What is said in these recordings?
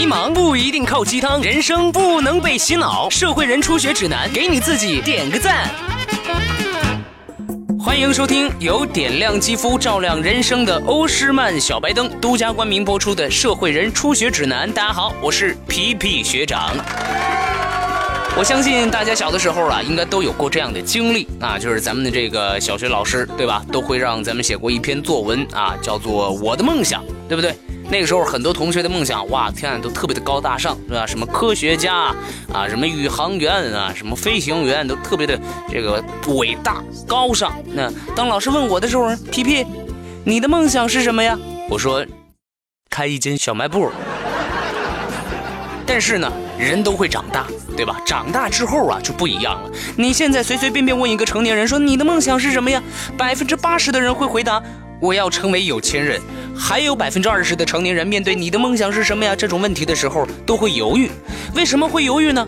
迷茫不一定靠鸡汤，人生不能被洗脑。社会人初学指南，给你自己点个赞。欢迎收听由点亮肌肤、照亮人生的欧诗漫小白灯独家冠名播出的《社会人初学指南》。大家好，我是皮皮学长。我相信大家小的时候啊，应该都有过这样的经历啊，就是咱们的这个小学老师，对吧？都会让咱们写过一篇作文啊，叫做《我的梦想》，对不对？那个时候，很多同学的梦想，哇，天啊，都特别的高大上，是吧？什么科学家啊，什么宇航员啊，什么飞行员，都特别的这个伟大高尚。那当老师问我的时候，皮皮，你的梦想是什么呀？我说，开一间小卖部。但是呢，人都会长大，对吧？长大之后啊，就不一样了。你现在随随便便问一个成年人说你的梦想是什么呀？百分之八十的人会回答。我要成为有钱人，还有百分之二十的成年人面对你的梦想是什么呀？这种问题的时候都会犹豫，为什么会犹豫呢？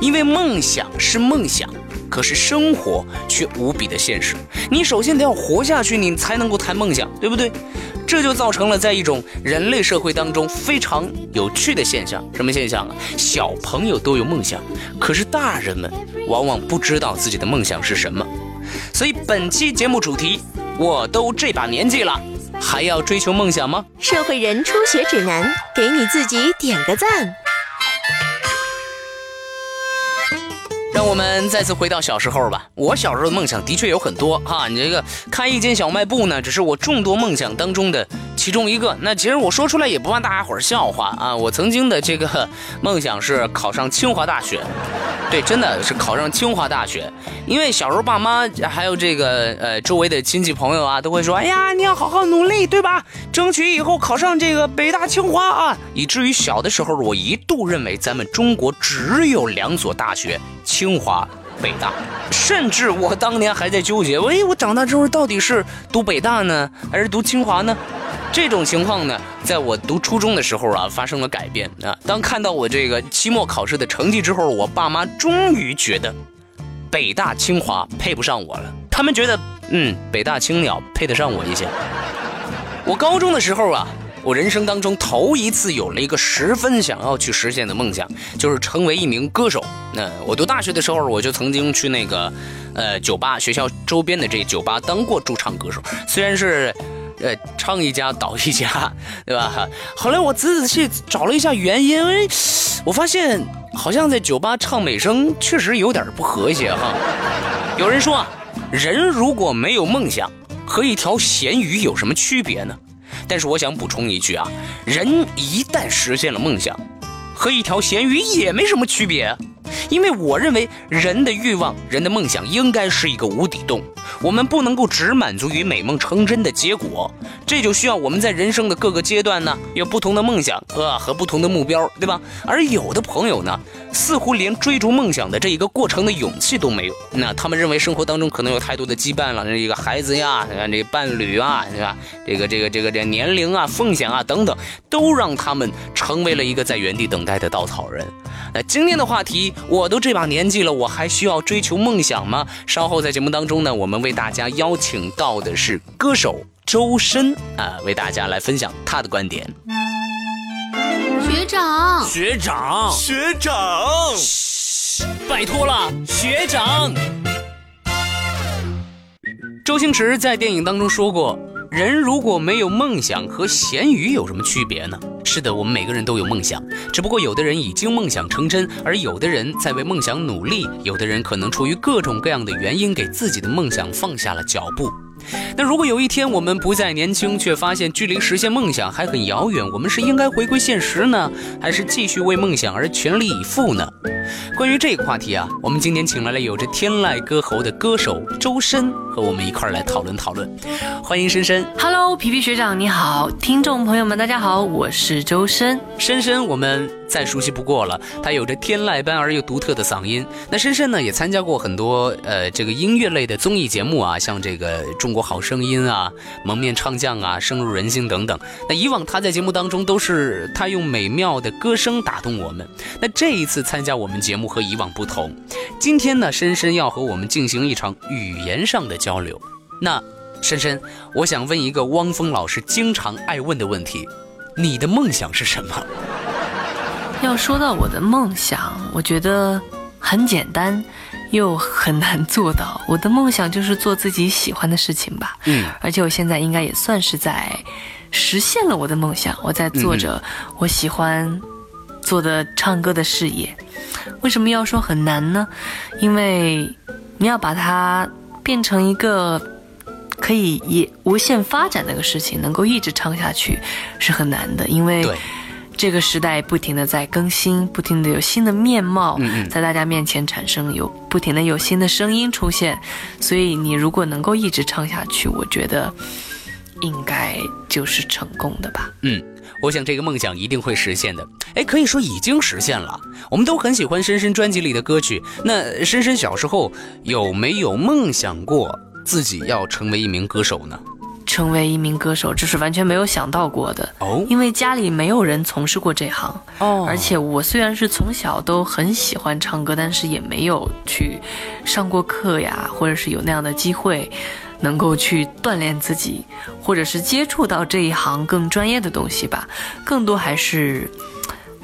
因为梦想是梦想，可是生活却无比的现实。你首先得要活下去，你才能够谈梦想，对不对？这就造成了在一种人类社会当中非常有趣的现象。什么现象啊？小朋友都有梦想，可是大人们往往不知道自己的梦想是什么。所以本期节目主题。我都这把年纪了，还要追求梦想吗？社会人初学指南，给你自己点个赞。让我们再次回到小时候吧。我小时候的梦想的确有很多哈，你这个开一间小卖部呢，只是我众多梦想当中的。其中一个，那其实我说出来也不怕大家伙儿笑话啊！我曾经的这个梦想是考上清华大学，对，真的是考上清华大学。因为小时候爸妈还有这个呃周围的亲戚朋友啊，都会说：“哎呀，你要好好努力，对吧？争取以后考上这个北大清华啊！”以至于小的时候，我一度认为咱们中国只有两所大学：清华、北大。甚至我当年还在纠结：哎，我长大之后到底是读北大呢，还是读清华呢？这种情况呢，在我读初中的时候啊，发生了改变啊。当看到我这个期末考试的成绩之后，我爸妈终于觉得，北大清华配不上我了。他们觉得，嗯，北大青鸟配得上我一些。我高中的时候啊，我人生当中头一次有了一个十分想要去实现的梦想，就是成为一名歌手。那我读大学的时候，我就曾经去那个，呃，酒吧学校周边的这酒吧当过驻唱歌手，虽然是。呃，唱一家倒一家，对吧？后来我仔仔细细找了一下原因，我发现好像在酒吧唱美声确实有点不和谐哈。有人说啊，人如果没有梦想，和一条咸鱼有什么区别呢？但是我想补充一句啊，人一旦实现了梦想，和一条咸鱼也没什么区别。因为我认为人的欲望、人的梦想应该是一个无底洞，我们不能够只满足于美梦成真的结果，这就需要我们在人生的各个阶段呢有不同的梦想啊和不同的目标，对吧？而有的朋友呢，似乎连追逐梦想的这一个过程的勇气都没有，那他们认为生活当中可能有太多的羁绊了，这个孩子呀，这个伴侣啊，对吧？这个这个这个这年龄啊、奉献啊等等，都让他们成为了一个在原地等待的稻草人。那今天的话题。我都这把年纪了，我还需要追求梦想吗？稍后在节目当中呢，我们为大家邀请到的是歌手周深啊，为大家来分享他的观点。学长，学长，学长，拜托了，学长。周星驰在电影当中说过。人如果没有梦想，和咸鱼有什么区别呢？是的，我们每个人都有梦想，只不过有的人已经梦想成真，而有的人在为梦想努力，有的人可能出于各种各样的原因，给自己的梦想放下了脚步。那如果有一天我们不再年轻，却发现距离实现梦想还很遥远，我们是应该回归现实呢，还是继续为梦想而全力以赴呢？关于这个话题啊，我们今天请来了有着天籁歌喉的歌手周深，和我们一块儿来讨论讨论。欢迎深深，Hello，皮皮学长你好，听众朋友们大家好，我是周深，深深我们再熟悉不过了，他有着天籁般而又独特的嗓音。那深深呢，也参加过很多呃这个音乐类的综艺节目啊，像这个中国好声音啊、蒙面唱将啊、深入人心等等。那以往他在节目当中都是他用美妙的歌声打动我们。那这一次参加我们。节目和以往不同，今天呢，深深要和我们进行一场语言上的交流。那深深，我想问一个汪峰老师经常爱问的问题：你的梦想是什么？要说到我的梦想，我觉得很简单，又很难做到。我的梦想就是做自己喜欢的事情吧。嗯，而且我现在应该也算是在实现了我的梦想。我在做着我喜欢做的唱歌的事业。为什么要说很难呢？因为你要把它变成一个可以也无限发展的一个事情，能够一直唱下去是很难的。因为。这个时代不停的在更新，不停的有新的面貌在大家面前产生，有不停的有新的声音出现，所以你如果能够一直唱下去，我觉得应该就是成功的吧。嗯，我想这个梦想一定会实现的。哎，可以说已经实现了。我们都很喜欢深深专辑里的歌曲。那深深小时候有没有梦想过自己要成为一名歌手呢？成为一名歌手，这是完全没有想到过的。哦因为家里没有人从事过这行，哦而且我虽然是从小都很喜欢唱歌，但是也没有去上过课呀，或者是有那样的机会，能够去锻炼自己，或者是接触到这一行更专业的东西吧。更多还是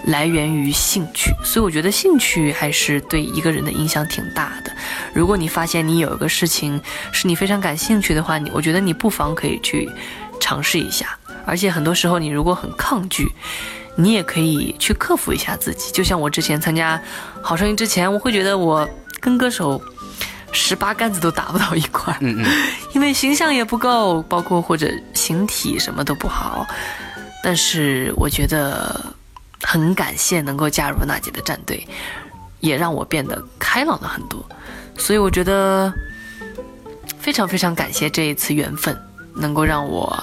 来源于兴趣，所以我觉得兴趣还是对一个人的影响挺大的。如果你发现你有一个事情是你非常感兴趣的话，你我觉得你不妨可以去尝试一下。而且很多时候，你如果很抗拒，你也可以去克服一下自己。就像我之前参加《好声音》之前，我会觉得我跟歌手十八竿子都打不到一块儿，嗯嗯，因为形象也不够，包括或者形体什么都不好。但是我觉得很感谢能够加入娜姐的战队，也让我变得开朗了很多。所以我觉得非常非常感谢这一次缘分，能够让我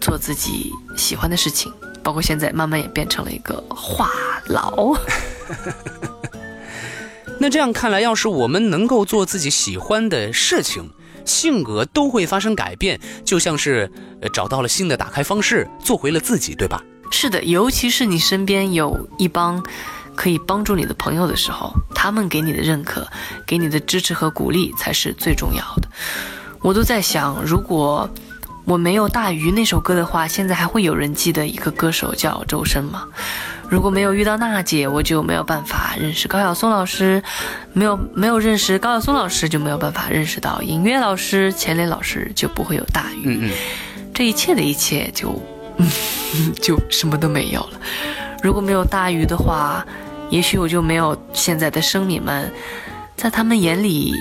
做自己喜欢的事情，包括现在慢慢也变成了一个话痨。那这样看来，要是我们能够做自己喜欢的事情，性格都会发生改变，就像是找到了新的打开方式，做回了自己，对吧？是的，尤其是你身边有一帮可以帮助你的朋友的时候，他们给你的认可、给你的支持和鼓励才是最重要的。我都在想，如果我没有《大鱼》那首歌的话，现在还会有人记得一个歌手叫周深吗？如果没有遇到娜姐，我就没有办法认识高晓松老师，没有没有认识高晓松老师，就没有办法认识到尹月老师、钱磊老师，就不会有大鱼。嗯嗯，这一切的一切就，就什么都没有了。如果没有大鱼的话，也许我就没有现在的生米们，在他们眼里，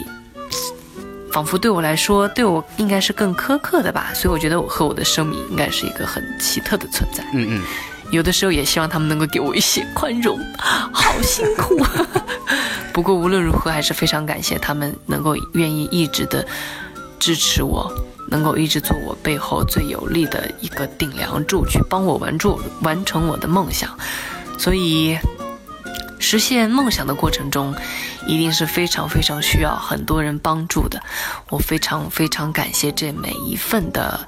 仿佛对我来说，对我应该是更苛刻的吧。所以我觉得我和我的生米应该是一个很奇特的存在。嗯嗯，有的时候也希望他们能够给我一些宽容，好辛苦。不过无论如何，还是非常感谢他们能够愿意一直的支持我，能够一直做我背后最有力的一个顶梁柱，去帮我完住完成我的梦想。所以，实现梦想的过程中，一定是非常非常需要很多人帮助的。我非常非常感谢这每一份的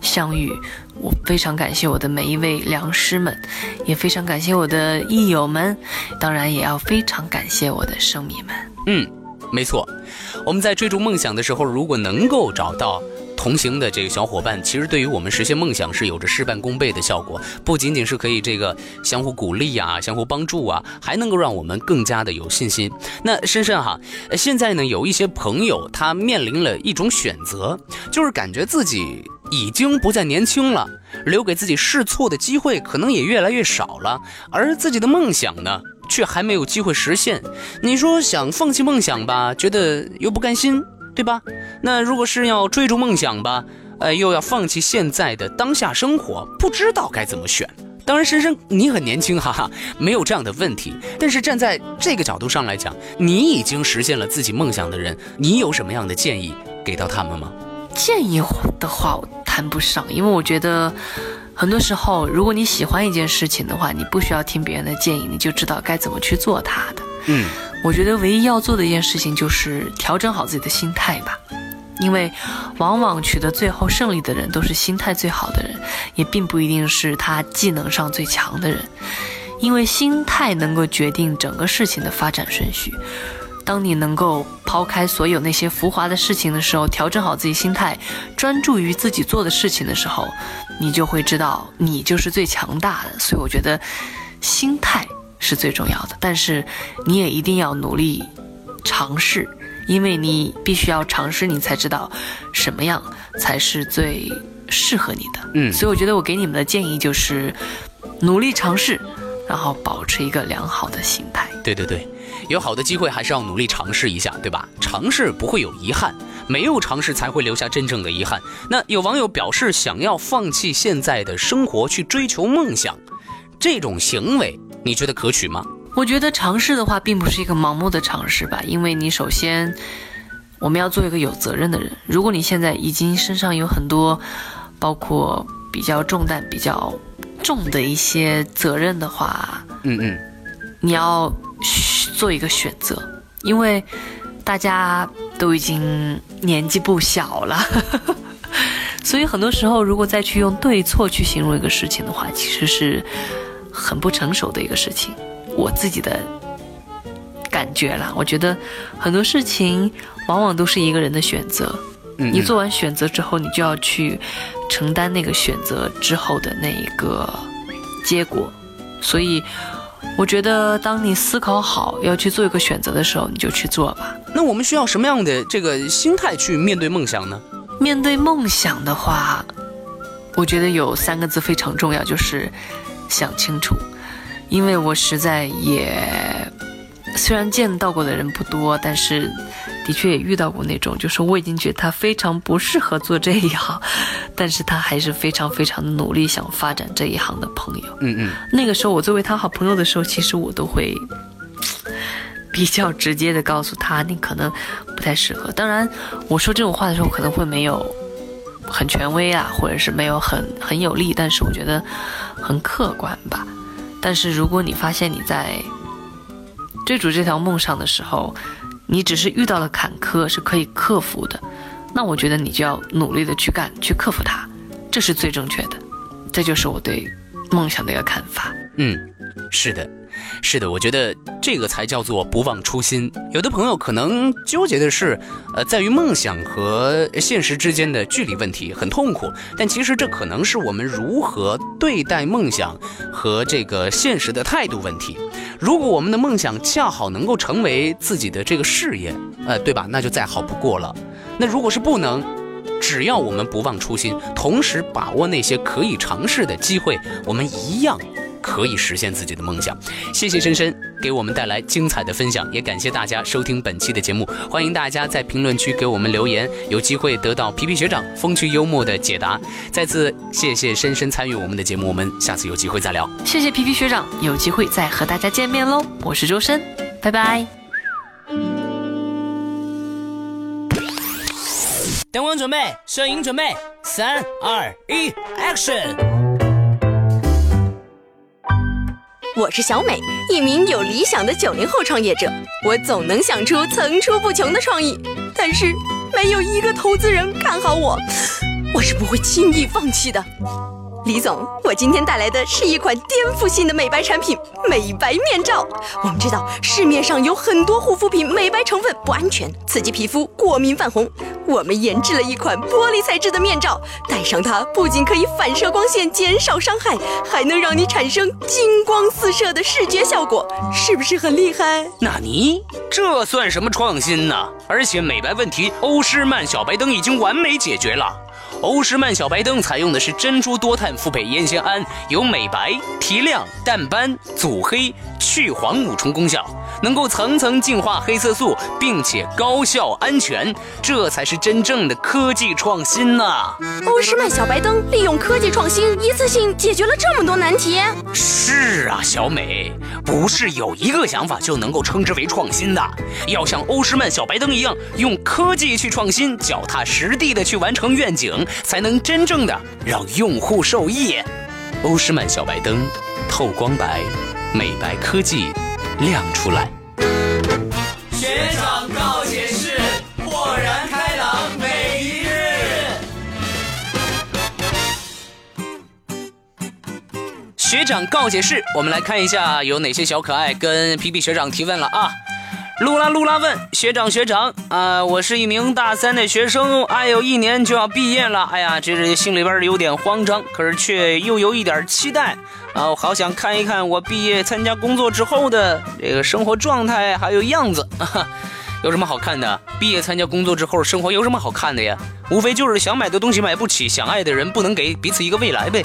相遇，我非常感谢我的每一位良师们，也非常感谢我的益友们，当然也要非常感谢我的生米们。嗯，没错，我们在追逐梦想的时候，如果能够找到同行的这个小伙伴，其实对于我们实现梦想是有着事半功倍的效果。不仅仅是可以这个相互鼓励啊，相互帮助啊，还能够让我们更加的有信心。那深深哈，现在呢有一些朋友他面临了一种选择，就是感觉自己已经不再年轻了，留给自己试错的机会可能也越来越少了，而自己的梦想呢？却还没有机会实现，你说想放弃梦想吧，觉得又不甘心，对吧？那如果是要追逐梦想吧，呃，又要放弃现在的当下生活，不知道该怎么选。当然，深深，你很年轻，哈哈，没有这样的问题。但是站在这个角度上来讲，你已经实现了自己梦想的人，你有什么样的建议给到他们吗？建议的话，我谈不上，因为我觉得很多时候，如果你喜欢一件事情的话，你不需要听别人的建议，你就知道该怎么去做它的。嗯，我觉得唯一要做的一件事情就是调整好自己的心态吧，因为往往取得最后胜利的人都是心态最好的人，也并不一定是他技能上最强的人，因为心态能够决定整个事情的发展顺序。当你能够抛开所有那些浮华的事情的时候，调整好自己心态，专注于自己做的事情的时候，你就会知道你就是最强大的。所以我觉得，心态是最重要的，但是你也一定要努力尝试，因为你必须要尝试，你才知道什么样才是最适合你的。嗯所以我觉得我给你们的建议就是努力尝试，然后保持一个良好的心态。对对对，有好的机会还是要努力尝试一下，对吧？尝试不会有遗憾，没有尝试才会留下真正的遗憾。那有网友表示想要放弃现在的生活去追求梦想，这种行为你觉得可取吗？我觉得尝试的话，并不是一个盲目的尝试吧，因为你首先我们要做一个有责任的人。如果你现在已经身上有很多，包括比较重担、比较重的一些责任的话，嗯嗯，你要做一个选择，因为大家都已经年纪不小了，所以很多时候，如果再去用对错去形容一个事情的话，其实是很不成熟的一个事情。我自己的感觉啦，我觉得很多事情往往都是一个人的选择。嗯你做完选择之后，你就要去承担那个选择之后的那一个结果。所以，我觉得当你思考好要去做一个选择的时候，你就去做吧。那我们需要什么样的这个心态去面对梦想呢？面对梦想的话，我觉得有三个字非常重要，就是想清楚。因为我实在也虽然见到过的人不多，但是的确也遇到过那种，就是我已经觉得他非常不适合做这一行，但是他还是非常非常的努力想发展这一行的朋友。嗯嗯，那个时候我作为他好朋友的时候，其实我都会比较直接的告诉他，你可能不太适合。当然，我说这种话的时候可能会没有很权威啊，或者是没有很很有力，但是我觉得很客观吧。但是如果你发现你在追逐这条梦上的时候，你只是遇到了坎坷是可以克服的，那我觉得你就要努力的去干，去克服它，这是最正确的。这就是我对梦想的一个看法。嗯，是的，是的，我觉得这个才叫做不忘初心。有的朋友可能纠结的是，呃，在于梦想和现实之间的距离问题，很痛苦。但其实这可能是我们如何对待梦想和这个现实的态度问题。如果我们的梦想恰好能够成为自己的这个事业，呃，对吧？那就再好不过了。那如果是不能，只要我们不忘初心，同时把握那些可以尝试的机会，我们一样可以实现自己的梦想。谢谢深深给我们带来精彩的分享，也感谢大家收听本期的节目。欢迎大家在评论区给我们留言，有机会得到皮皮学长风趣幽默的解答。再次谢谢深深参与我们的节目，我们下次有机会再聊。谢谢皮皮学长，有机会再和大家见面喽。我是周深，拜拜。灯光准备，摄影准备，三二一，Action！我是小美，一名有理想的九零后创业者。我总能想出层出不穷的创意，但是没有一个投资人看好我，我是不会轻易放弃的。李总，我今天带来的是一款颠覆性的美白产品——美白面罩。我们知道市面上有很多护肤品美白成分不安全，刺激皮肤过敏泛红。我们研制了一款玻璃材质的面罩，戴上它不仅可以反射光线，减少伤害，还能让你产生金光四射的视觉效果，是不是很厉害？纳尼？这算什么创新呢？而且美白问题，欧诗漫小白灯已经完美解决了。欧诗漫小白灯采用的是珍珠多碳复配烟酰胺，有美白、提亮、淡斑、阻黑、去黄五重功效，能够层层净化黑色素，并且高效安全，这才是真正的科技创新呐、欧诗漫小白灯利用科技创新，一次性解决了这么多难题。是啊，小美，不是有一个想法就能够称之为创新的，要像欧诗漫小白灯一样，用科技去创新，脚踏实地的去完成愿景，才能真正的让用户受益。欧诗漫小白灯，透光白，美白科技亮出来。学长告解室，豁然开朗每一日。学长告解室，我们来看一下有哪些小可爱跟皮皮学长提问了啊。露拉露拉问学长学长啊，我是一名大三的学生，还有一年就要毕业了。哎呀，这是心里边有点慌张，可是却又有一点期待啊！我好想看一看我毕业参加工作之后的这个生活状态还有样子。有什么好看的？毕业参加工作之后生活有什么好看的呀？无非就是想买的东西买不起，想爱的人不能给彼此一个未来呗。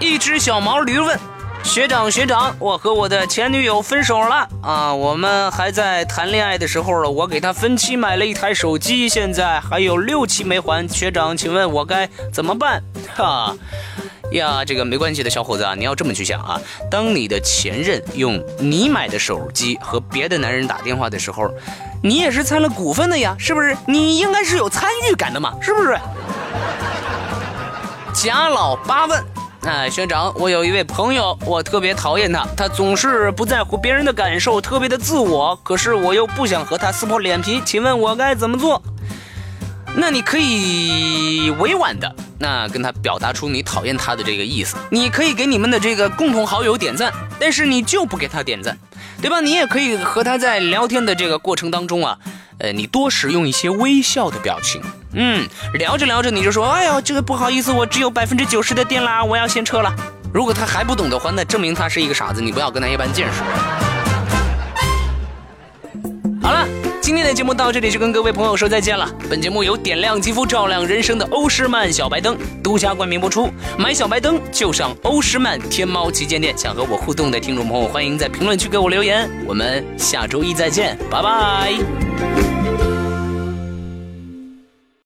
一只小毛驴问。学长，学长，我和我的前女友分手了啊！我们还在谈恋爱的时候了，我给她分期买了一台手机，现在还有六期没还。学长，请问我该怎么办？哈呀，这个没关系的小伙子啊，你要这么去想啊，当你的前任用你买的手机和别的男人打电话的时候，你也是参了股份的呀，是不是？你应该是有参与感的嘛，是不是？贾老八问。哎，学长，我有一位朋友，我特别讨厌他，他总是不在乎别人的感受，特别的自我。可是我又不想和他撕破脸皮，请问我该怎么做？那你可以委婉的，那跟他表达出你讨厌他的这个意思。你可以给你们的这个共同好友点赞，但是你就不给他点赞，对吧？你也可以和他在聊天的这个过程当中啊。呃，你多使用一些微笑的表情。嗯，聊着聊着你就说，哎呦，这个不好意思，我只有百分之九十的电啦，我要先撤了。如果他还不懂的话，那证明他是一个傻子，你不要跟他一般见识。好了，今天的节目到这里就跟各位朋友说再见了。本节目由点亮肌肤、照亮人生的欧诗漫小白灯独家冠名播出。买小白灯就上欧诗漫天猫旗舰店。想和我互动的听众朋友，欢迎在评论区给我留言。我们下周一再见，拜拜。